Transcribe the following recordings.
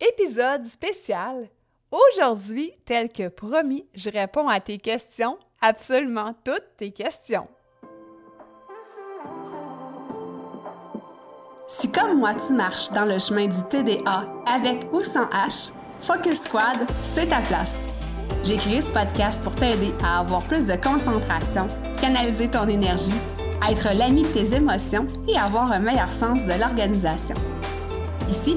Épisode spécial. Aujourd'hui, tel que promis, je réponds à tes questions, absolument toutes tes questions. Si comme moi tu marches dans le chemin du TDA avec ou sans H, Focus Squad, c'est ta place. J'ai créé ce podcast pour t'aider à avoir plus de concentration, canaliser ton énergie, être l'ami de tes émotions et avoir un meilleur sens de l'organisation. Ici,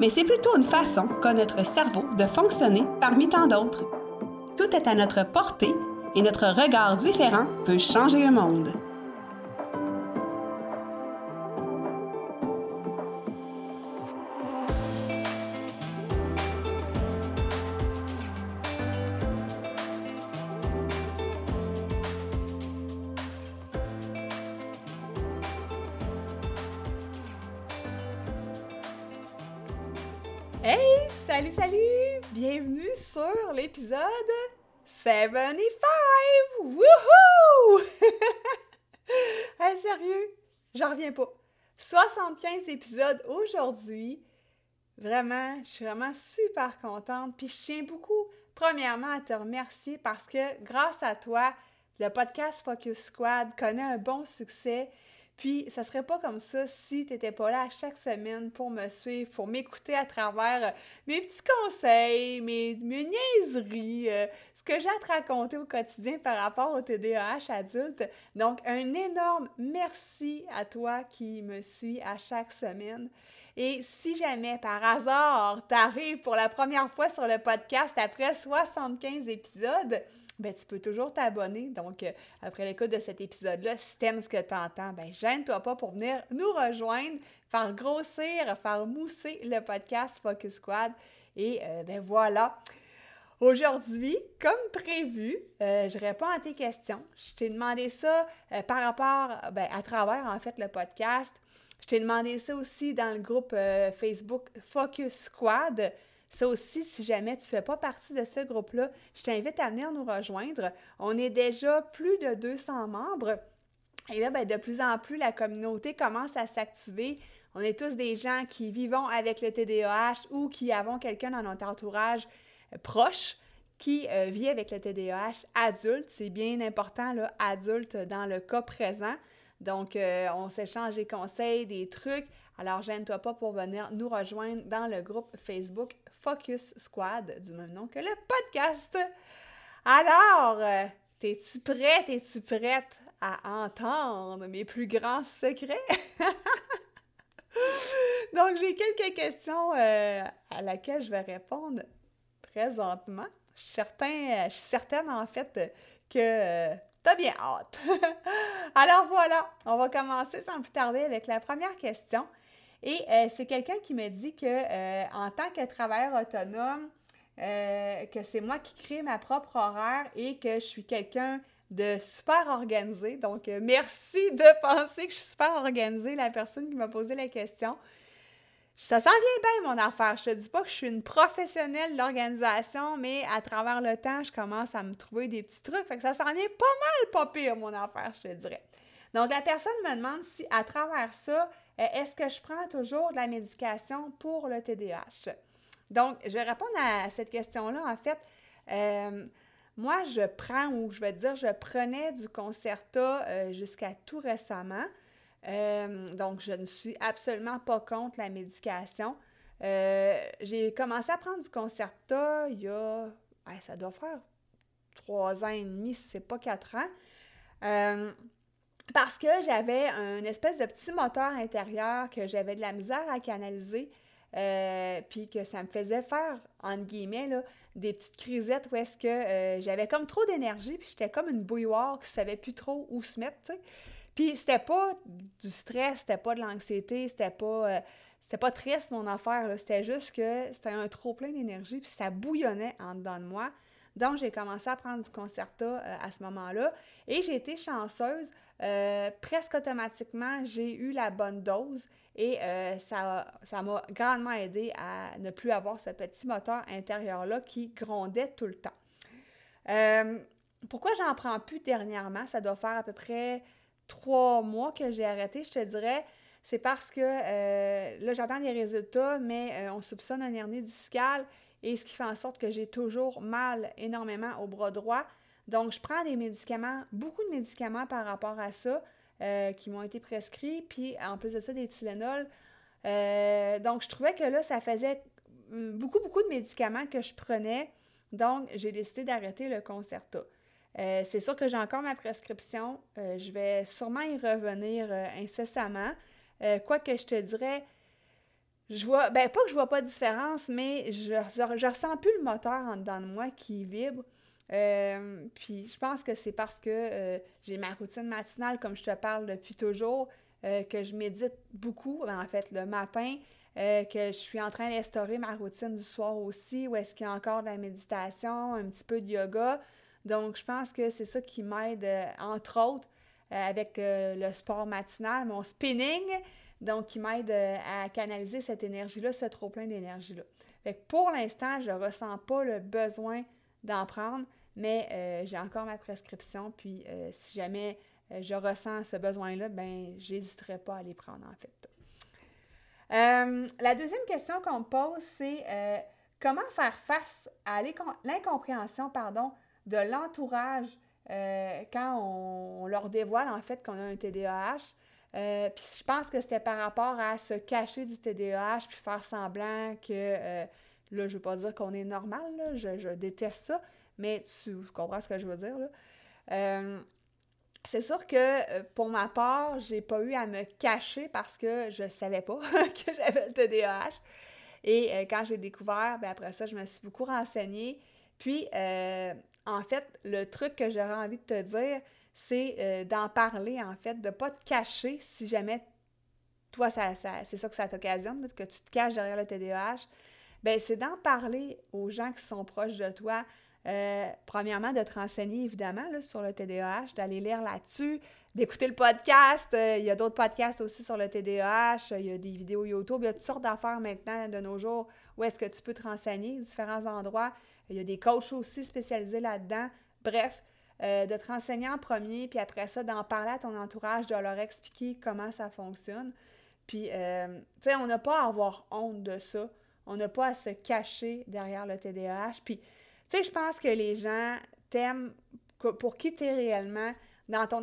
mais c'est plutôt une façon qu'a notre cerveau de fonctionner parmi tant d'autres. Tout est à notre portée et notre regard différent peut changer le monde. Sur l'épisode 75! Wouhou! hey, sérieux, j'en reviens pas. 75 épisodes aujourd'hui. Vraiment, je suis vraiment super contente. Puis je tiens beaucoup, premièrement, à te remercier parce que grâce à toi, le podcast Focus Squad connaît un bon succès. Puis, ça serait pas comme ça si tu n'étais pas là à chaque semaine pour me suivre, pour m'écouter à travers euh, mes petits conseils, mes, niaiseries, euh, ce que j'ai à te raconter au quotidien par rapport au TDAH adulte. Donc, un énorme merci à toi qui me suis à chaque semaine. Et si jamais par hasard tu arrives pour la première fois sur le podcast après 75 épisodes, ben, tu peux toujours t'abonner. Donc, euh, après l'écoute de cet épisode-là, si t'aimes ce que tu entends, ben, gêne-toi pas pour venir nous rejoindre, faire grossir, faire mousser le podcast Focus Squad. Et euh, ben voilà. Aujourd'hui, comme prévu, euh, je réponds à tes questions. Je t'ai demandé ça par rapport, ben, à travers en fait le podcast. Je t'ai demandé ça aussi dans le groupe Facebook Focus Squad. Ça aussi, si jamais tu ne fais pas partie de ce groupe-là, je t'invite à venir nous rejoindre. On est déjà plus de 200 membres. Et là, ben, de plus en plus, la communauté commence à s'activer. On est tous des gens qui vivons avec le TDAH ou qui avons quelqu'un dans notre entourage euh, proche qui euh, vit avec le TDAH adulte. C'est bien important, là, adulte dans le cas présent. Donc, euh, on s'échange des conseils, des trucs. Alors, gêne-toi pas pour venir nous rejoindre dans le groupe Facebook Focus Squad, du même nom que le podcast. Alors, euh, t'es-tu prête, es-tu prête à entendre mes plus grands secrets? Donc, j'ai quelques questions euh, à laquelle je vais répondre présentement. Certain, je certaine, en fait, que T'as bien hâte. Alors voilà, on va commencer sans plus tarder avec la première question. Et euh, c'est quelqu'un qui me dit que euh, en tant que travailleur autonome, euh, que c'est moi qui crée ma propre horaire et que je suis quelqu'un de super organisé. Donc, merci de penser que je suis super organisée, la personne qui m'a posé la question. Ça s'en vient bien, mon affaire. Je te dis pas que je suis une professionnelle de l'organisation, mais à travers le temps, je commence à me trouver des petits trucs. Fait que ça s'en vient pas mal, pas pire, mon affaire, je te dirais. Donc, la personne me demande si, à travers ça, est-ce que je prends toujours de la médication pour le TDAH? Donc, je vais répondre à cette question-là. En fait, euh, moi, je prends, ou je vais dire, je prenais du Concerta euh, jusqu'à tout récemment. Euh, donc, je ne suis absolument pas contre la médication. Euh, j'ai commencé à prendre du Concerta il y a, ça doit faire trois ans et demi, si c'est pas quatre ans. Euh, parce que j'avais un espèce de petit moteur intérieur que j'avais de la misère à canaliser, puis que ça me faisait faire, entre guillemets, là, des petites crisettes où est-ce que j'avais comme trop d'énergie, puis j'étais comme une bouilloire qui savait plus trop où se mettre, tu sais. Puis c'était pas du stress, c'était pas de l'anxiété, c'était pas. Euh, pas triste mon affaire, c'était juste que c'était un trop plein d'énergie, puis ça bouillonnait en dedans de moi. Donc, j'ai commencé à prendre du concerta euh, à ce moment-là et j'ai été chanceuse. Euh, presque automatiquement, j'ai eu la bonne dose et euh, ça, ça m'a grandement aidé à ne plus avoir ce petit moteur intérieur-là qui grondait tout le temps. pourquoi j'en prends plus dernièrement? Ça doit faire à peu près trois mois que j'ai arrêté, je te dirais c'est parce que là, j'attends des résultats, mais on soupçonne un hernie discale et ce qui fait en sorte que j'ai toujours mal énormément au bras droit. Donc, je prends des médicaments, beaucoup de médicaments par rapport à ça euh, qui m'ont été prescrits, puis en plus de ça, des Tylenol. donc, je trouvais que là, ça faisait hum, beaucoup, beaucoup de médicaments que je prenais. Donc, j'ai décidé d'arrêter le Concerta. c'est sûr que j'ai encore ma prescription. je vais sûrement y revenir incessamment. Euh, quoi que je te dirais, je vois, ben pas que je vois pas de différence, mais je, je, ressens plus le moteur en dedans de moi qui vibre. Euh, puis je pense que c'est parce que euh, j'ai ma routine matinale, comme je te parle depuis toujours, que je médite beaucoup, en fait, le matin, que je suis en train d'instaurer ma routine du soir aussi, où est-ce qu'il y a encore de la méditation, un petit peu de yoga. Donc, je pense que c'est ça qui m'aide, entre autres, euh, avec euh, le sport matinal, mon spinning, donc qui m'aide euh, à canaliser cette énergie-là, ce trop-plein d'énergie-là. pour l'instant, je ne ressens pas le besoin d'en prendre, mais j'ai encore ma prescription, puis si jamais je ressens ce besoin-là, ben j'hésiterai pas à les prendre en fait. la deuxième question qu'on me pose, c'est comment faire face à l'incompréhension pardon, de l'entourage euh, quand on, leur dévoile en fait qu'on a un TDAH. Euh, puis je pense que c'était par rapport à se cacher du TDAH puis faire semblant que, euh, là, je veux pas dire qu'on est normal, je, déteste ça, mais tu, comprends ce que je veux dire, là. c'est sûr que pour ma part, j'ai pas eu à me cacher parce que je savais pas que j'avais le TDAH. Et quand j'ai découvert, ben après ça, je me suis beaucoup renseignée. Puis, en fait, le truc que j'aurais envie de te dire, c'est euh, d'en parler, en fait, de ne pas te cacher si jamais toi, ça, c'est ça que ça t'occasionne, que tu te caches derrière le TDAH. Bien, c'est d'en parler aux gens qui sont proches de toi. Euh, premièrement, de te renseigner évidemment sur le TDAH, d'aller lire là-dessus, d'écouter le podcast. Euh, il y a d'autres podcasts aussi sur le TDAH. Il y a des vidéos YouTube. Il y a toutes sortes d'affaires maintenant de nos jours où est-ce que tu peux te renseigner, différents endroits. Il y a des coachs aussi spécialisés là-dedans. Bref, euh, de te renseigner en premier, puis après ça, d'en parler à ton entourage, de leur expliquer comment ça fonctionne. Puis, euh, tu sais, on n'a pas à avoir honte de ça. On n'a pas à se cacher derrière le TDAH. Puis, tu sais, je pense que les gens t'aiment pour qui tu es réellement, dans ton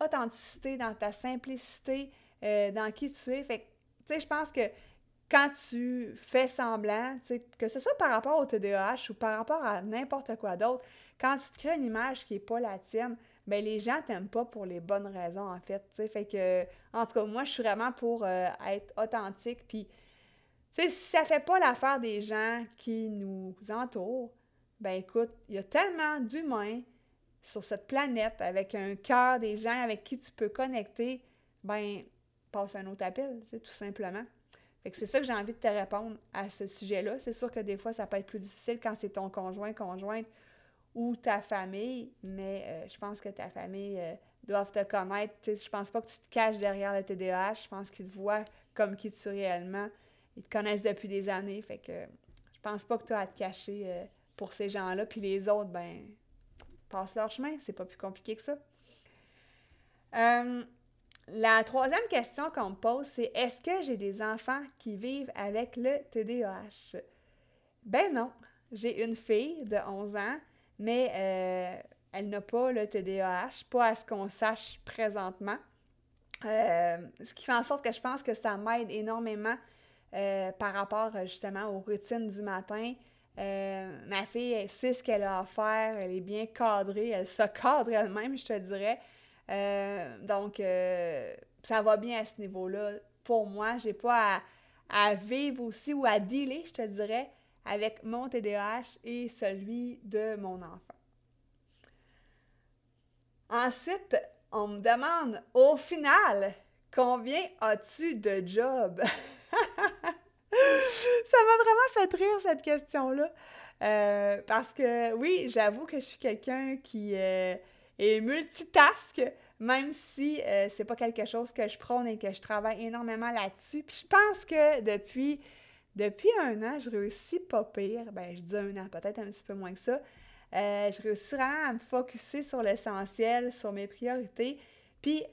authenticité, dans ta simplicité, euh, dans qui tu es. Fait tu sais, je pense que quand tu fais semblant, que ce soit par rapport au TDAH ou par rapport à n'importe quoi d'autre, quand tu te crées une image qui n'est pas la tienne, ben les gens t'aiment pas pour les bonnes raisons, en fait. Fait que, en tout cas, moi, je suis vraiment pour euh, être authentique. Puis, si ça fait pas l'affaire des gens qui nous entourent, ben écoute, il y a tellement d'humains sur cette planète avec un cœur des gens avec qui tu peux connecter, ben passe un autre appel, tout simplement c'est ça que j'ai envie de te répondre à ce sujet-là. C'est sûr que des fois, ça peut être plus difficile quand c'est ton conjoint, conjointe ou ta famille, mais euh, je pense que ta famille euh, doit te connaître. Je je pense pas que tu te caches derrière le TDAH. Je pense qu'ils te voient comme qui tu es réellement. Ils te connaissent depuis des années. Fait que je pense pas que tu as à te cacher euh, pour ces gens-là. Puis les autres, ben, passent leur chemin. C'est pas plus compliqué que ça. La troisième question qu'on me pose, c'est est-ce que j'ai des enfants qui vivent avec le TDAH? Ben non. J'ai une fille de 11 ans, mais euh, elle n'a pas le TDAH, pas à ce qu'on sache présentement. Euh, ce qui fait en sorte que je pense que ça m'aide énormément euh, par rapport justement aux routines du matin. ma fille, elle sait ce qu'elle a à faire, elle est bien cadrée, elle se cadre elle-même, je te dirais. Euh, donc, euh, ça va bien à ce niveau-là. Pour moi, j'ai pas à, vivre aussi ou à dealer, je te dirais, avec mon TDAH et celui de mon enfant. Ensuite, on me demande, au final, combien as-tu de job? ça m'a vraiment fait rire, cette question-là. Euh, parce que, oui, j'avoue que je suis quelqu'un qui euh, est multitask, même si euh, c'est pas quelque chose que je prône et que je travaille énormément là-dessus. Puis je pense que depuis, depuis un an, je réussis pas pire. Ben, je dis un an, peut-être un petit peu moins que ça. je réussis vraiment à me focuser sur l'essentiel, sur mes priorités. Puis,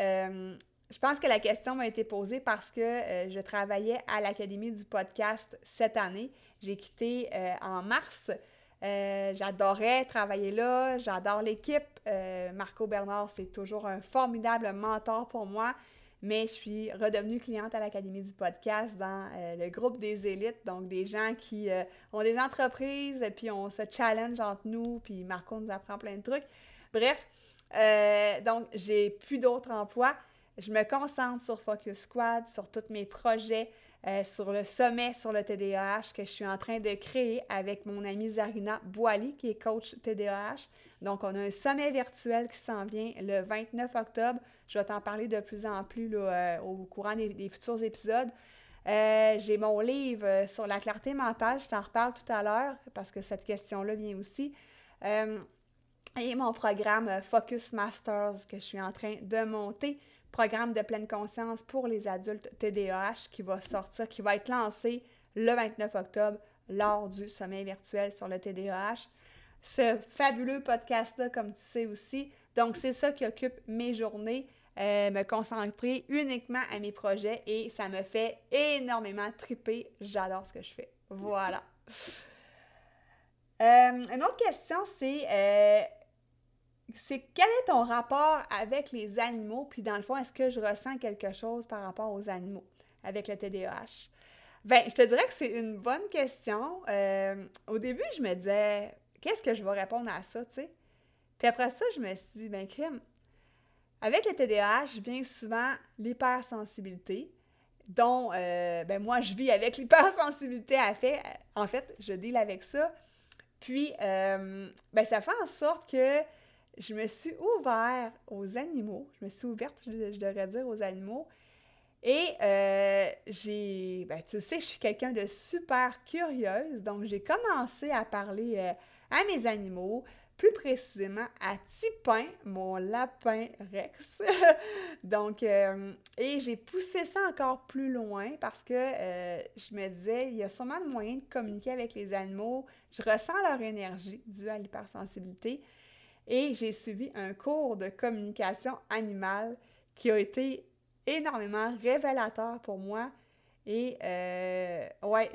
je pense que la question m'a été posée parce que euh, je travaillais à l'Académie du podcast cette année. J'ai quitté euh, en mars. Euh, j'adorais travailler là, j'adore l'équipe. Marco Bernard, c'est toujours un formidable mentor pour moi, mais je suis redevenue cliente à l'Académie du podcast dans le groupe des élites, donc des gens qui ont des entreprises, puis on se challenge entre nous, puis Marco nous apprend plein de trucs. Bref, donc j'ai plus d'autres emplois. Je me concentre sur Focus Squad, sur tous mes projets, euh, sur le sommet sur le TDAH que je suis en train de créer avec mon amie Zarina Boali, qui est coach TDAH. Donc, on a un sommet virtuel qui s'en vient le 29 octobre. Je vais t'en parler de plus en plus euh, au courant des, futurs épisodes. Euh, j'ai mon livre sur la clarté mentale, je t'en reparle tout à l'heure parce que cette question-là vient aussi. et mon programme Focus Masters que je suis en train de monter programme de pleine conscience pour les adultes TDAH qui va sortir, qui va être lancé le 29 octobre lors du sommet virtuel sur le TDAH. Ce fabuleux podcast-là, comme tu sais aussi. Donc, c'est ça qui occupe mes journées, euh, me concentrer uniquement à mes projets et ça me fait énormément triper. J'adore ce que je fais. Voilà. Euh, une autre question, c'est euh, c'est quel est ton rapport avec les animaux, puis dans le fond, est-ce que je ressens quelque chose par rapport aux animaux avec le TDAH? Ben, je te dirais que c'est une bonne question. Euh, au début, je me disais, qu'est-ce que je vais répondre à ça, tu sais? Puis après ça, je me suis dit, ben, crime, avec le TDAH vient souvent l'hypersensibilité, dont, euh, ben, moi, je vis avec l'hypersensibilité à fait. En fait, je deal avec ça. Puis, euh, ben, ça fait en sorte que je me suis ouvert aux animaux. Je me suis ouverte, je, devrais dire, aux animaux. Et euh, j'ai, ben, tu sais, je suis quelqu'un de super curieuse, donc j'ai commencé à parler euh, à mes animaux, plus précisément à Tipin, mon lapin Rex. donc, euh, et j'ai poussé ça encore plus loin parce que je me disais, il y a sûrement le moyen de communiquer avec les animaux. Je ressens leur énergie due à l'hypersensibilité. Et j'ai suivi un cours de communication animale qui a été énormément révélateur pour moi. Et euh, ouais,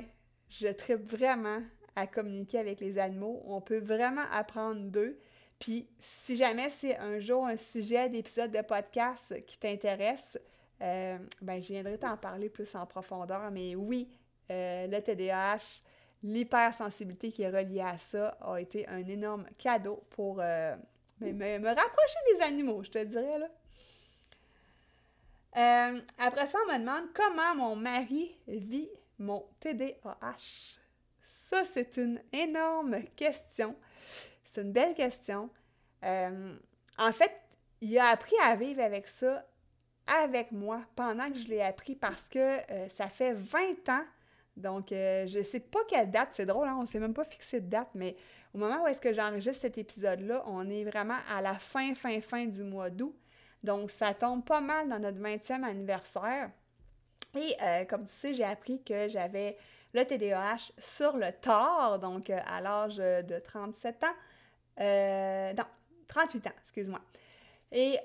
je tripe vraiment à communiquer avec les animaux. On peut vraiment apprendre d'eux. Puis si jamais c'est un jour un sujet d'épisode de podcast qui t'intéresse, euh, ben je viendrai t'en parler plus en profondeur. Mais oui, euh, le TDAH, l'hypersensibilité qui est reliée à ça a été un énorme cadeau pour euh, me, rapprocher des animaux, je te dirais. là. Euh, après ça, on me demande comment mon mari vit mon TDAH. Ça, c'est une énorme question. C'est une belle question. Euh, en fait, il a appris à vivre avec ça avec moi pendant que je l'ai appris parce que ça fait 20 ans donc, euh, je ne sais pas quelle date, c'est drôle, hein, on ne s'est même pas fixé de date, mais au moment où est-ce que j'enregistre cet épisode-là, on est vraiment à la fin, fin, fin du mois d'août. Donc, ça tombe pas mal dans notre 20e anniversaire. Et euh, comme tu sais, j'ai appris que j'avais le TDAH sur le tard, donc euh, à l'âge de 37 ans. non, 38 ans, excuse-moi. Et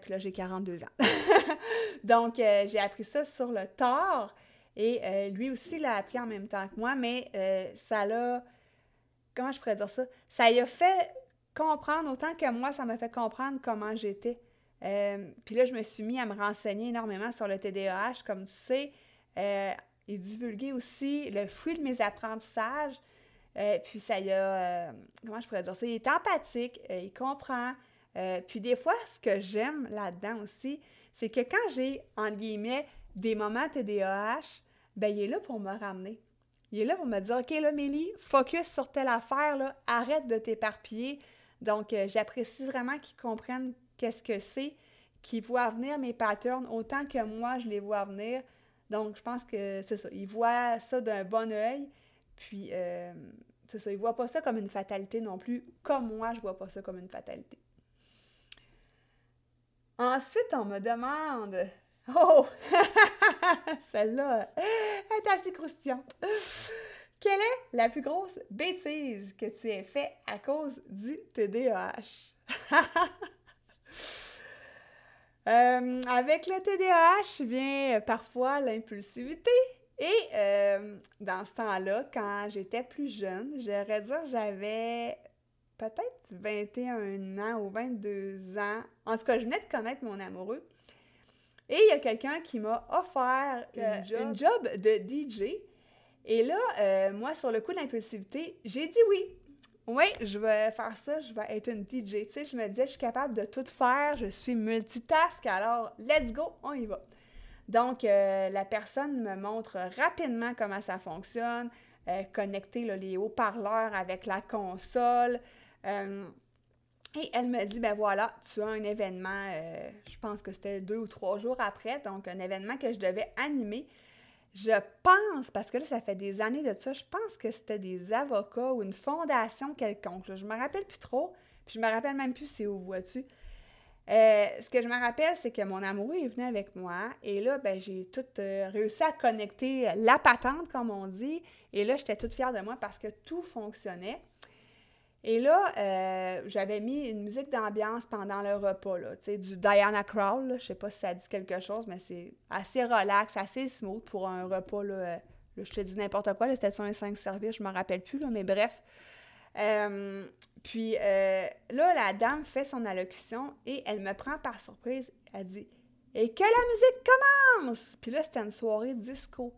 puis là, j'ai 42 ans. donc, j'ai appris ça sur le tard. Et euh, lui aussi l'a appris en même temps que moi, mais euh, ça l'a. Comment je pourrais dire ça? Ça lui a fait comprendre autant que moi, ça m'a fait comprendre comment j'étais. Euh, puis là, je me suis mis à me renseigner énormément sur le TDAH, comme tu sais, et divulguer aussi le fruit de mes apprentissages. puis ça y a. comment je pourrais dire ça? Il est empathique, il comprend. puis des fois, ce que j'aime là-dedans aussi, c'est que quand j'ai, entre guillemets, des moments TDAH, ben il est là pour me ramener. Il est là pour me dire, OK, là, Mélie, focus sur telle affaire, là, arrête de t'éparpiller. Donc, euh, j'apprécie vraiment qu'ils comprennent qu'est-ce que c'est, qu'ils voient venir mes patterns autant que moi, je les vois venir. Donc, je pense que c'est ça. Il voit ça d'un bon œil. Puis, euh, c'est ça. Il voit pas ça comme une fatalité non plus. Comme moi, je vois pas ça comme une fatalité. Ensuite, on me demande. Oh! Celle-là est assez croustillante. Quelle est la plus grosse bêtise que tu aies fait à cause du TDAH? Euh, avec le TDAH vient parfois l'impulsivité. Et euh, dans ce temps-là, quand j'étais plus jeune, j'aurais dire j'avais peut-être 21 ans ou 22 ans. En tout cas, je venais de connaître mon amoureux. Et il y a quelqu'un qui m'a offert une job. de DJ. Et là, moi, sur le coup de l'impulsivité, j'ai dit oui oui, je vais faire ça, je vais être une DJ. Tu sais, je me disais, je suis capable de tout faire, je suis multitask, alors let's go, on y va. Donc, euh, la personne me montre rapidement comment ça fonctionne, euh, connecter les haut-parleurs avec la console. Euh, et elle me dit, ben voilà, tu as un événement, je pense que c'était deux ou trois jours après, donc un événement que je devais animer. Je pense, parce que là, ça fait des années de ça, je pense que c'était des avocats ou une fondation quelconque. Je me rappelle plus trop, puis je me rappelle même plus c'est où vois-tu. Euh, ce que je me rappelle, c'est que mon amoureux est venu avec moi et là, ben, j'ai tout euh, réussi à connecter la patente, comme on dit. Et là, j'étais toute fière de moi parce que tout fonctionnait. Et là, euh, j'avais mis une musique d'ambiance pendant le repas, là, tu sais, du Diana Crowell, je sais pas si ça dit quelque chose, mais c'est assez relax, assez smooth pour un repas, là, euh, je te dis n'importe quoi, c'était sur un 5 services, je me rappelle plus, là, mais bref. Euh, puis là, la dame fait son allocution et elle me prend par surprise, elle dit « Et que la musique commence! » Puis là, c'était une soirée disco.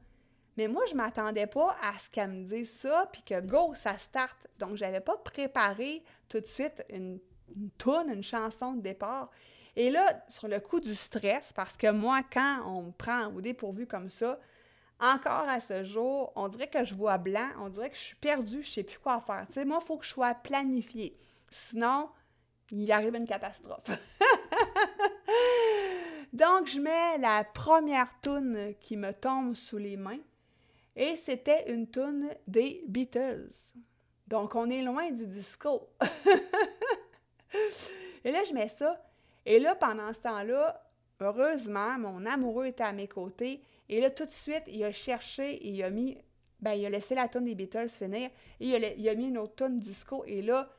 Mais moi, je m'attendais pas à ce qu'elle me dise ça, puis que go, ça start. Donc, je n'avais pas préparé tout de suite une, une toune, une chanson de départ. Et là, sur le coup du stress, parce que moi, quand on me prend au dépourvu comme ça, encore à ce jour, on dirait que je vois blanc, on dirait que je suis perdue, je sais plus quoi faire. Tu sais, moi, il faut que je sois planifiée. Sinon, il arrive une catastrophe. Donc, je mets la première toune qui me tombe sous les mains. Et c'était une toune des Beatles. Donc, on est loin du disco. et là, je mets ça. Et là, pendant ce temps-là, heureusement, mon amoureux était à mes côtés. Et là, tout de suite, il a cherché et il a mis. Ben, il a laissé la toune des Beatles finir. Et il a, mis une autre toune disco. Et là,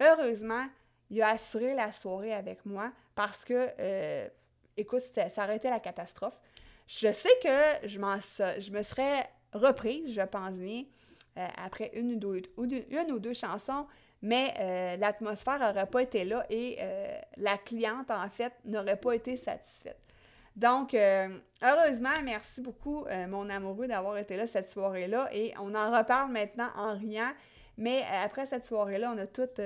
heureusement, il a assuré la soirée avec moi parce que, euh, écoute, ça aurait été la catastrophe. Je sais que je, je me serais reprise, je pense bien, euh, après une ou, deux, une ou deux chansons, mais euh, l'atmosphère n'aurait pas été là et euh, la cliente, en fait, n'aurait pas été satisfaite. Donc, heureusement, merci beaucoup, mon amoureux, d'avoir été là cette soirée-là. Et on en reparle maintenant en riant. Mais après cette soirée-là, on a toutes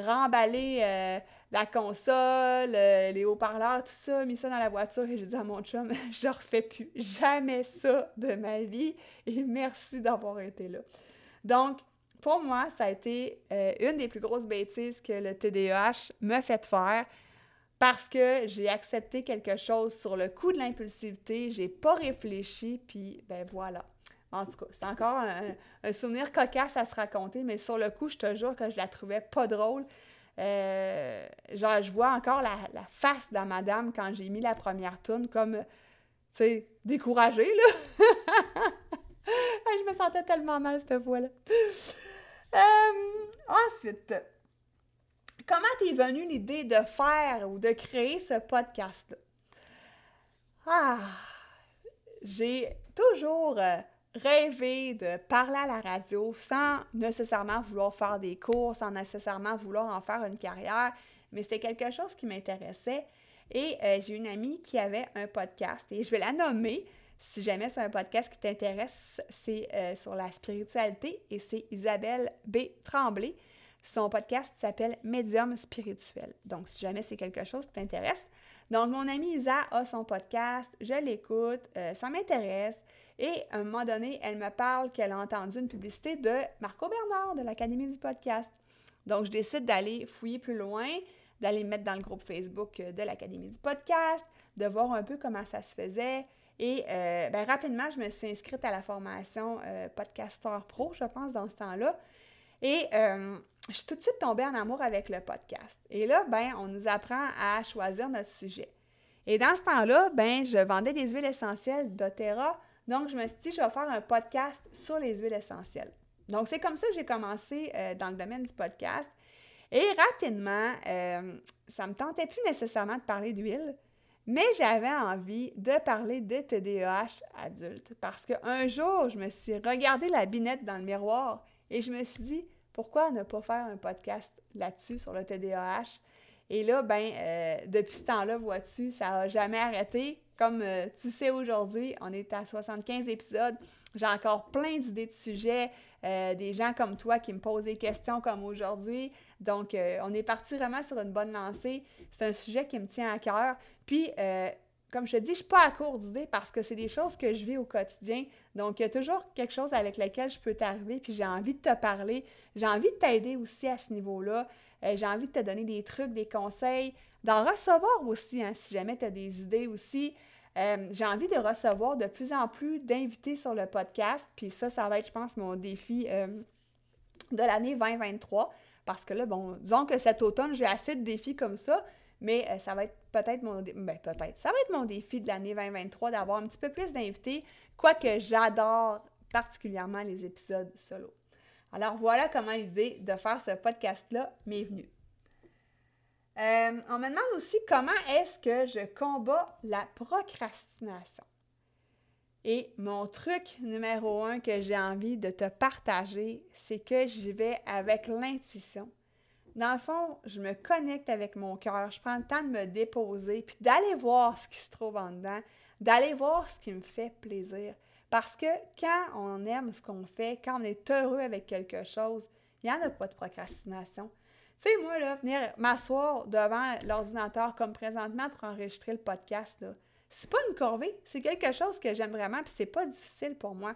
remballé la console, euh, les haut-parleurs, tout ça, mis ça dans la voiture et j'ai dit à mon chum, je refais plus jamais ça de ma vie et merci d'avoir été là. Donc, pour moi, ça a été euh, une des plus grosses bêtises que le TDAH me fait faire parce que j'ai accepté quelque chose sur le coup de l'impulsivité, j'ai pas réfléchi, puis ben voilà. En tout cas, c'est encore un, souvenir cocasse à se raconter, mais sur le coup, je te jure que je la trouvais pas drôle. Euh, genre, je vois encore la, face de madame quand j'ai mis la première tourne comme, tu sais, découragée, là. je me sentais tellement mal cette fois-là. Euh, ensuite, comment t'es venue l'idée de faire ou de créer ce podcast-là? Ah, j'ai toujours... Rêver de parler à la radio sans nécessairement vouloir faire des cours, sans nécessairement vouloir en faire une carrière, mais c'était quelque chose qui m'intéressait. Et euh, j'ai une amie qui avait un podcast et je vais la nommer. Si jamais c'est un podcast qui t'intéresse, c'est euh, sur la spiritualité et c'est Isabelle B. Tremblay. Son podcast s'appelle Médium spirituel. Donc, si jamais c'est quelque chose qui t'intéresse. Donc, mon amie Isa a son podcast, je l'écoute, euh, ça m'intéresse. Et à un moment donné, elle me parle qu'elle a entendu une publicité de Marco Bernard de l'Académie du podcast. Donc, je décide d'aller fouiller plus loin, d'aller mettre dans le groupe Facebook de l'Académie du podcast, de voir un peu comment ça se faisait. Et euh, ben, rapidement, je me suis inscrite à la formation euh, Podcaster Pro, je pense, dans ce temps-là. Et euh, je suis tout de suite tombée en amour avec le podcast. Et là, ben, on nous apprend à choisir notre sujet. Et dans ce temps-là, ben, je vendais des huiles essentielles d'Otera. Donc, je me suis dit, je vais faire un podcast sur les huiles essentielles. Donc, c'est comme ça que j'ai commencé dans le domaine du podcast. Et rapidement, ça ne me tentait plus nécessairement de parler d'huile. Mais j'avais envie de parler de TDAH adulte parce qu'un jour, je me suis regardé la binette dans le miroir et je me suis dit, pourquoi ne pas faire un podcast là-dessus sur le TDAH? Et là, ben, euh, depuis ce temps-là, vois-tu, ça n'a jamais arrêté. Comme euh, tu sais aujourd'hui, on est à 75 épisodes. J'ai encore plein d'idées de sujets, euh, des gens comme toi qui me posent des questions comme aujourd'hui. Donc, on est parti vraiment sur une bonne lancée. C'est un sujet qui me tient à cœur. Puis, euh, comme je te dis, je ne suis pas à court d'idées parce que c'est des choses que je vis au quotidien. Donc, il y a toujours quelque chose avec lequel je peux t'arriver, puis j'ai envie de te parler. J'ai envie de t'aider aussi à ce niveau-là. Euh, j'ai envie de te donner des trucs, des conseils, d'en recevoir aussi, hein, si jamais tu as des idées aussi. Euh, j'ai envie de recevoir de plus en plus d'invités sur le podcast. Puis ça, ça va être, je pense, mon défi de l'année 2023. Parce que là, bon, disons que cet automne, j'ai assez de défis comme ça. Mais euh, ça va être peut-être mon ben, peut-être ça va être mon défi de l'année 2023 d'avoir un petit peu plus d'invités, quoique j'adore particulièrement les épisodes solo. Alors voilà comment l'idée de faire ce podcast-là m'est venue. Euh, on me demande aussi comment est-ce que je combats la procrastination. Et mon truc numéro un que j'ai envie de te partager, c'est que j'y vais avec l'intuition dans le fond, je me connecte avec mon cœur, je prends le temps de me déposer, puis d'aller voir ce qui se trouve en dedans, d'aller voir ce qui me fait plaisir. Parce que quand on aime ce qu'on fait, quand on est heureux avec quelque chose, il n'y en a pas de procrastination. Tu sais, moi, là, venir m'asseoir devant l'ordinateur comme présentement pour enregistrer le podcast, là, c'est pas une corvée, c'est quelque chose que j'aime vraiment, puis c'est pas difficile pour moi.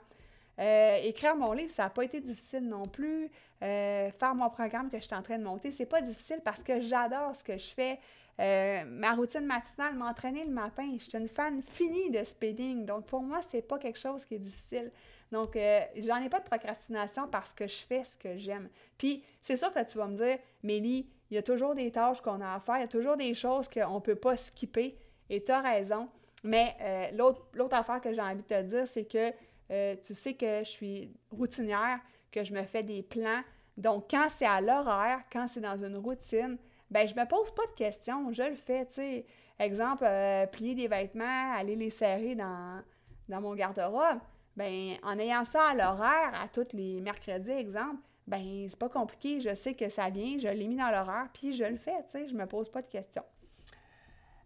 Euh, écrire mon livre, ça n'a pas été difficile non plus. Euh, faire mon programme que je suis en train de monter, c'est pas difficile parce que j'adore ce que je fais. Euh, ma routine matinale, m'entraîner le matin, je suis une fan finie de speeding. Donc, pour moi, c'est pas quelque chose qui est difficile. Donc, j'en ai pas de procrastination parce que je fais ce que j'aime. Puis, c'est sûr que tu vas me dire, Mélie, il y a toujours des tâches qu'on a à faire, il y a toujours des choses qu'on ne peut pas skipper. Et tu as raison. Mais l'autre affaire que j'ai envie de te dire, c'est que euh, tu sais que je suis routinière, que je me fais des plans. Donc, quand c'est à l'horaire, quand c'est dans une routine, ben je me pose pas de questions, je le fais, tu sais. Exemple, euh, plier des vêtements, aller les serrer dans mon garde-robe. Ben en ayant ça à l'horaire, à tous les mercredis, exemple, ben c'est pas compliqué, je sais que ça vient, je l'ai mis dans l'horaire, puis je le fais, tu sais, je me pose pas de questions.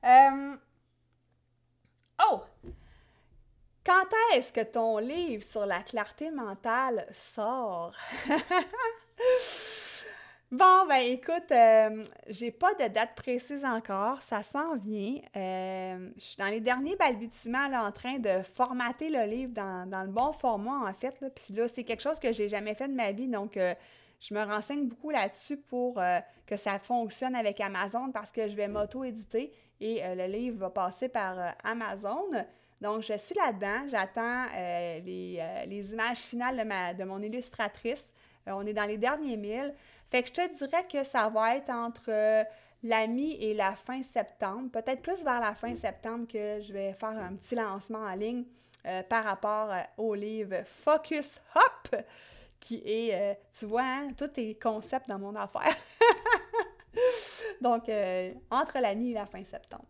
Euh, oh! Quand est-ce que ton livre sur la clarté mentale sort? bon, ben écoute, euh, j'ai pas de date précise encore, ça s'en vient. Euh, je suis dans les derniers balbutiements là, en train de formater le livre dans, le bon format, en fait. Puis là, c'est quelque chose que j'ai jamais fait de ma vie, donc euh, je me renseigne beaucoup là-dessus pour que ça fonctionne avec Amazon parce que je vais m'auto-éditer et le livre va passer par Amazon. Donc, je suis là-dedans, j'attends euh, euh, les, images finales de, mon illustratrice. Euh, on est dans les derniers milles. Fait que je te dirais que ça va être entre la mi et la fin septembre, peut-être plus vers la fin septembre que je vais faire un petit lancement en ligne par rapport au livre Focus Hop, qui est, tu vois, hein, tout est concept dans mon affaire. Donc, entre la mi et la fin septembre.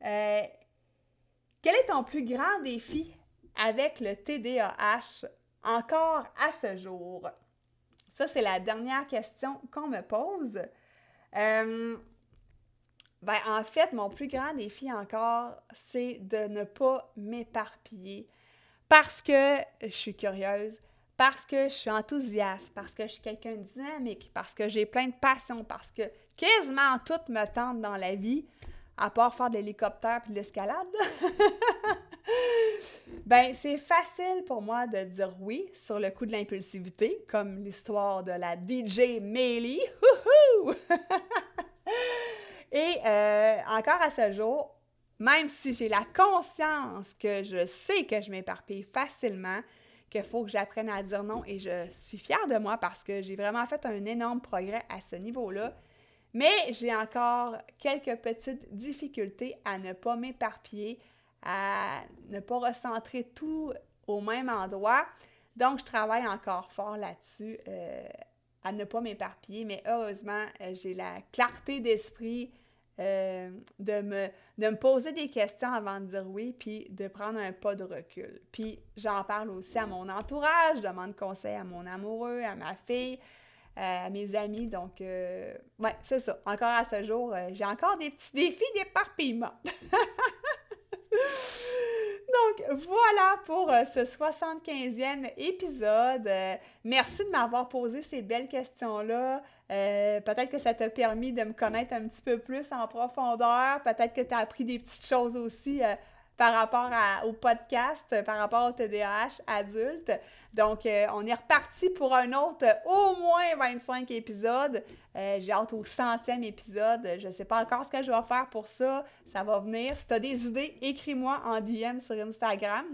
Quel est ton plus grand défi avec le TDAH encore à ce jour? Ça, c'est la dernière question qu'on me pose. Euh, ben, en fait, mon plus grand défi encore, c'est de ne pas m'éparpiller parce que je suis curieuse, parce que je suis enthousiaste, parce que je suis quelqu'un de dynamique, parce que j'ai plein de passion, parce que quasiment tout me tente dans la vie à part faire de l'hélicoptère puis de l'escalade, ben c'est facile pour moi de dire oui sur le coup de l'impulsivité, comme l'histoire de la DJ Meili. Et euh, encore à ce jour, même si j'ai la conscience que je sais que je m'éparpille facilement, qu'il faut que j'apprenne à dire non et je suis fière de moi parce que j'ai vraiment fait un énorme progrès à ce niveau-là. Mais j'ai encore quelques petites difficultés à ne pas m'éparpiller, à ne pas recentrer tout au même endroit. Donc, je travaille encore fort là-dessus, euh, à ne pas m'éparpiller, mais heureusement, euh, j'ai la clarté d'esprit euh, de, me, de me poser des questions avant de dire oui, puis de prendre un pas de recul. Puis j'en parle aussi à mon entourage, je demande conseil à mon amoureux, à ma fille, à mes amis. Donc, euh, ouais, c'est ça. Encore à ce jour, j'ai encore des petits défis d'éparpillement. Donc, voilà pour euh, ce 75e épisode. Euh, merci de m'avoir posé ces belles questions-là. Euh, peut-être que ça t'a permis de me connaître un petit peu plus en profondeur. Peut-être que tu as appris des petites choses aussi par rapport au podcast, par rapport au TDAH adulte. Donc, euh, on est reparti pour un autre au moins 25 épisodes. Euh, j'ai hâte au centième épisode. Je ne sais pas encore ce que je vais faire pour ça. Ça va venir. Si tu as des idées, écris-moi en DM sur Instagram.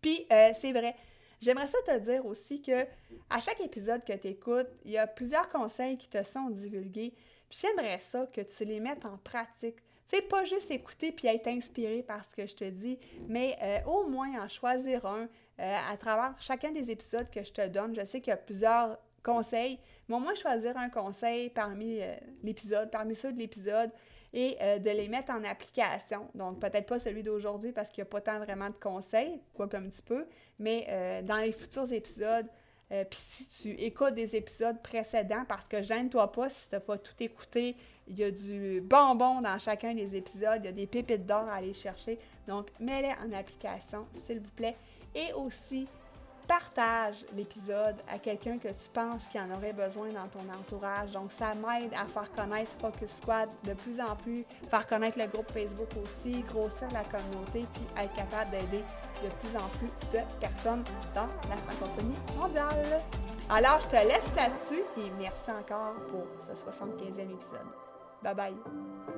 Puis, euh, c'est vrai. J'aimerais ça te dire aussi que à chaque épisode que tu écoutes, il y a plusieurs conseils qui te sont divulgués. J'aimerais ça que tu les mettes en pratique. C'est pas juste écouter puis être inspiré par ce que je te dis, mais euh, au moins en choisir un euh, à travers chacun des épisodes que je te donne. Je sais qu'il y a plusieurs conseils, mais au moins choisir un conseil parmi euh, l'épisode, parmi ceux de l'épisode et de les mettre en application. Donc, peut-être pas celui d'aujourd'hui parce qu'il n'y a pas tant vraiment de conseils, quoi comme un petit peu, mais dans les futurs épisodes, euh, si tu écoutes des épisodes précédents, parce que gêne-toi pas si tu n'as pas tout écouté, il y a du bonbon dans chacun des épisodes, il y a des pépites d'or à aller chercher. Donc, mets-les en application, s'il vous plaît. Et aussi, partage l'épisode à quelqu'un que tu penses qui en aurait besoin dans ton entourage. Donc, ça m'aide à faire connaître Focus Squad de plus en plus, faire connaître le groupe Facebook aussi, grossir la communauté, puis être capable d'aider de plus en plus de personnes dans la francophonie mondiale. Alors, je te laisse là-dessus et merci encore pour ce 75e épisode. Bye bye!